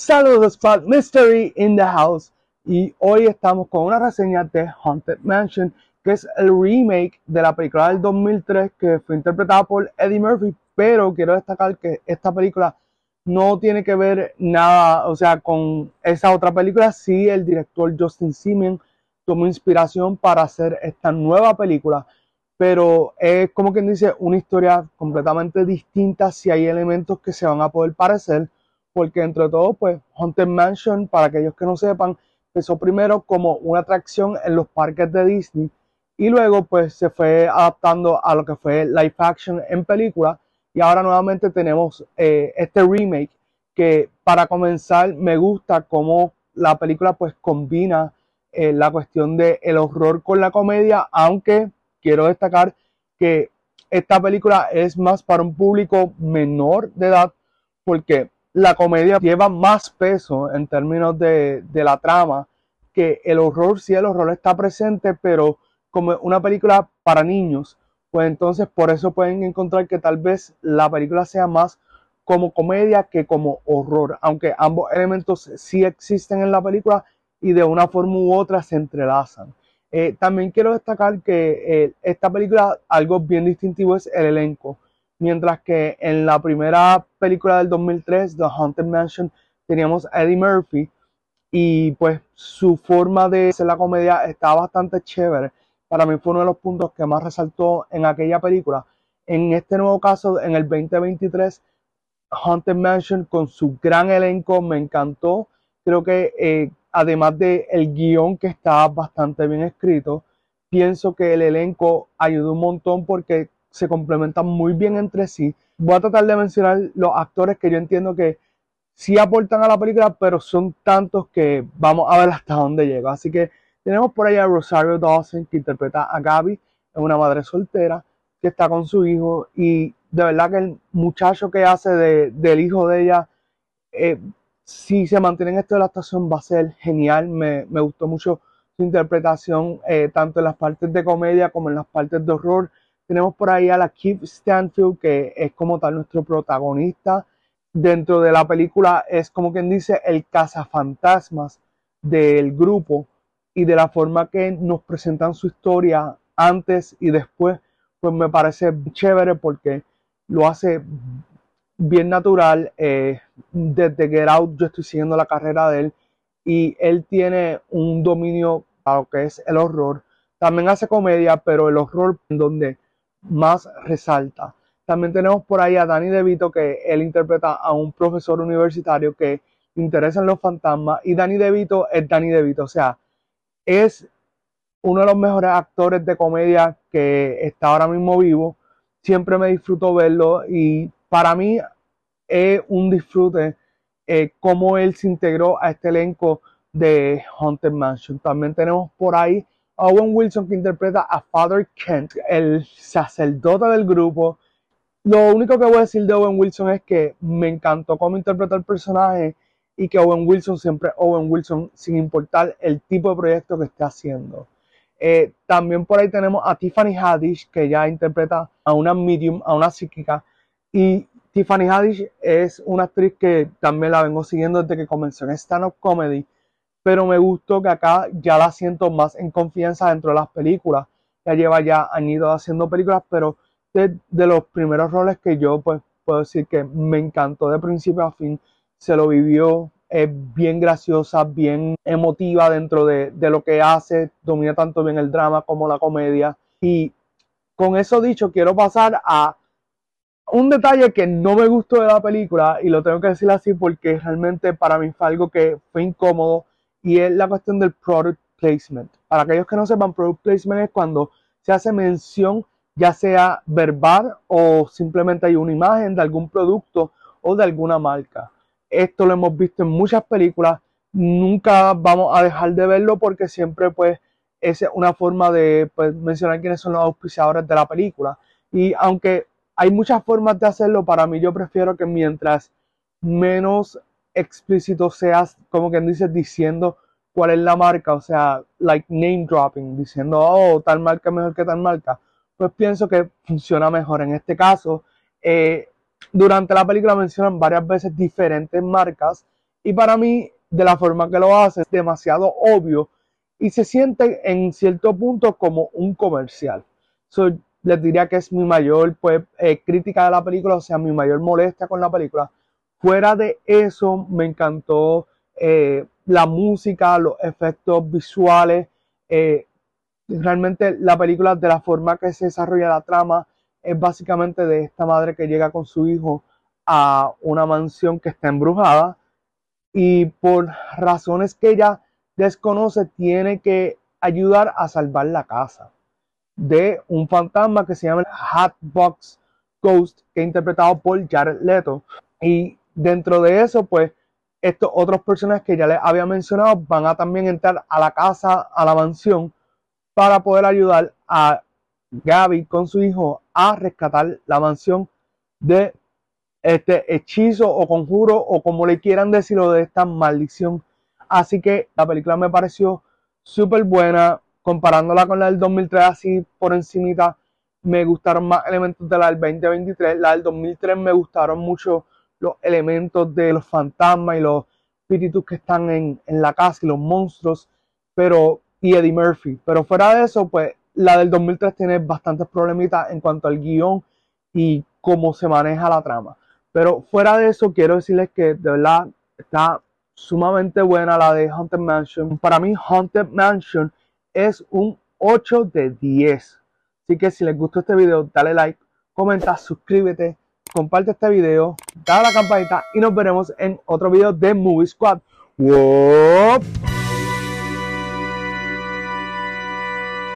Saludos Squad Mystery in the House. Y hoy estamos con una reseña de Haunted Mansion que es el remake de la película del 2003 que fue interpretada por Eddie Murphy. Pero quiero destacar que esta película no tiene que ver nada, o sea, con esa otra película, sí el director Justin Simon tomó inspiración para hacer esta nueva película. Pero es como quien dice una historia completamente distinta. Si hay elementos que se van a poder parecer, porque entre todo, pues Haunted Mansion, para aquellos que no sepan, empezó primero como una atracción en los parques de Disney y luego pues se fue adaptando a lo que fue live action en película. Y ahora nuevamente tenemos eh, este remake que para comenzar me gusta cómo la película pues combina eh, la cuestión del el horror con la comedia, aunque quiero destacar que esta película es más para un público menor de edad porque la comedia lleva más peso en términos de, la trama que el horror. Sí, el horror está presente, pero como una película para niños, pues entonces por eso pueden encontrar que tal vez la película sea más como comedia que como horror, aunque ambos elementos sí existen en la película y de una forma u otra se entrelazan. Eh, también quiero destacar que eh, esta película, algo bien distintivo es el elenco. Mientras que en la primera película del 2003, The Haunted Mansion, teníamos a Eddie Murphy y pues su forma de hacer la comedia está bastante chévere. Para mí fue uno de los puntos que más resaltó en aquella película. En este nuevo caso, en el 2023, Haunted Mansion con su gran elenco me encantó. Creo que eh, además del el guion que está bastante bien escrito, pienso que el elenco ayudó un montón porque se complementan muy bien entre sí. Voy a tratar de mencionar los actores que yo entiendo que sí aportan a la película, pero son tantos que vamos a ver hasta dónde llega. Así que tenemos por ahí a Rosario Dawson que interpreta a Gaby, es una madre soltera que está con su hijo y de verdad que el muchacho que hace del hijo de ella eh, si se mantiene en esto de la actuación va a ser genial. Me, gustó mucho su interpretación, eh, tanto en las partes de comedia como en las partes de horror. Tenemos por ahí a la Keith Stanfield, que es como tal nuestro protagonista. Dentro de la película es como quien dice el cazafantasmas del grupo y de la forma que nos presentan su historia antes y después, pues me parece chévere porque lo hace bien natural. Eh, desde Get Out yo estoy siguiendo la carrera de él y él tiene un dominio a lo que es el horror. También hace comedia, pero el horror donde más resalta. También tenemos por ahí a Danny DeVito, que él interpreta a un profesor universitario que interesa en los fantasmas. Y Danny DeVito es Danny DeVito, o sea, es uno de los mejores actores de comedia que está ahora mismo vivo. Siempre me disfruto verlo y para mí es un disfrute eh, cómo él se integró a este elenco de Haunted Mansion. También tenemos por ahí Owen Wilson que interpreta a Father Kent, el sacerdote del grupo. Lo único que voy a decir de Owen Wilson es que me encantó cómo interpreta el personaje y que Owen Wilson siempre Owen Wilson sin importar el tipo de proyecto que esté haciendo. Eh, también por ahí tenemos a Tiffany Haddish que ya interpreta a una medium, a una psíquica y Tiffany Haddish es una actriz que también la vengo siguiendo desde que comenzó en stand-up comedy, pero me gustó que acá ya la siento más en confianza dentro de las películas. Ya lleva ya años haciendo películas, pero de, de, los primeros roles que yo pues puedo decir que me encantó de principio a fin, se lo vivió, es bien graciosa, bien emotiva dentro de, de lo que hace, domina tanto bien el drama como la comedia. Y con eso dicho, quiero pasar a un detalle que no me gustó de la película, y lo tengo que decir así porque realmente para mí fue algo que fue incómodo, y es la cuestión del product placement. Para aquellos que no sepan, product placement es cuando se hace mención, ya sea verbal o simplemente hay una imagen de algún producto o de alguna marca. Esto lo hemos visto en muchas películas, nunca vamos a dejar de verlo porque siempre pues es una forma de pues, mencionar quiénes son los auspiciadores de la película. Y aunque hay muchas formas de hacerlo. Para mí, yo prefiero que mientras menos explícito seas, como quien dice, diciendo cuál es la marca, o sea, like name dropping, diciendo, oh, tal marca mejor que tal marca, pues pienso que funciona mejor. En este caso, eh, durante la película mencionan varias veces diferentes marcas Y para mí, de la forma que lo hace, es demasiado obvio y se siente en cierto punto como un comercial. So, les diría que es mi mayor pues, eh, crítica de la película, o sea, mi mayor molestia con la película. Fuera de eso, me encantó eh, la música, los efectos visuales. Eh, realmente la película, de la forma que se desarrolla la trama, es básicamente de esta madre que llega con su hijo a una mansión que está embrujada y por razones que ella desconoce tiene que ayudar a salvar la casa de un fantasma que se llama Hatbox Ghost, que es interpretado por Jared Leto. Y dentro de eso, pues, estos otros personajes que ya les había mencionado van a también entrar a la casa, a la mansión, para poder ayudar a Gaby con su hijo a rescatar la mansión de este hechizo o conjuro o como le quieran decirlo de esta maldición. Así que la película me pareció súper buena, comparándola con la del 2003 así por encimita, me gustaron más elementos de la del 2023. La del 2003 me gustaron mucho los elementos de los fantasmas y los espíritus que están en, la casa y los monstruos, pero y Eddie Murphy. Pero fuera de eso, pues la del 2003 tiene bastantes problemitas en cuanto al guion y cómo se maneja la trama. Pero fuera de eso, quiero decirles que de verdad está sumamente buena la de Haunted Mansion. Para mí, Haunted Mansion es un 8 de 10. Así que si les gustó este video, dale like, comenta, suscríbete, comparte este video, dale a la campanita y nos veremos en otro video de Movie Squad.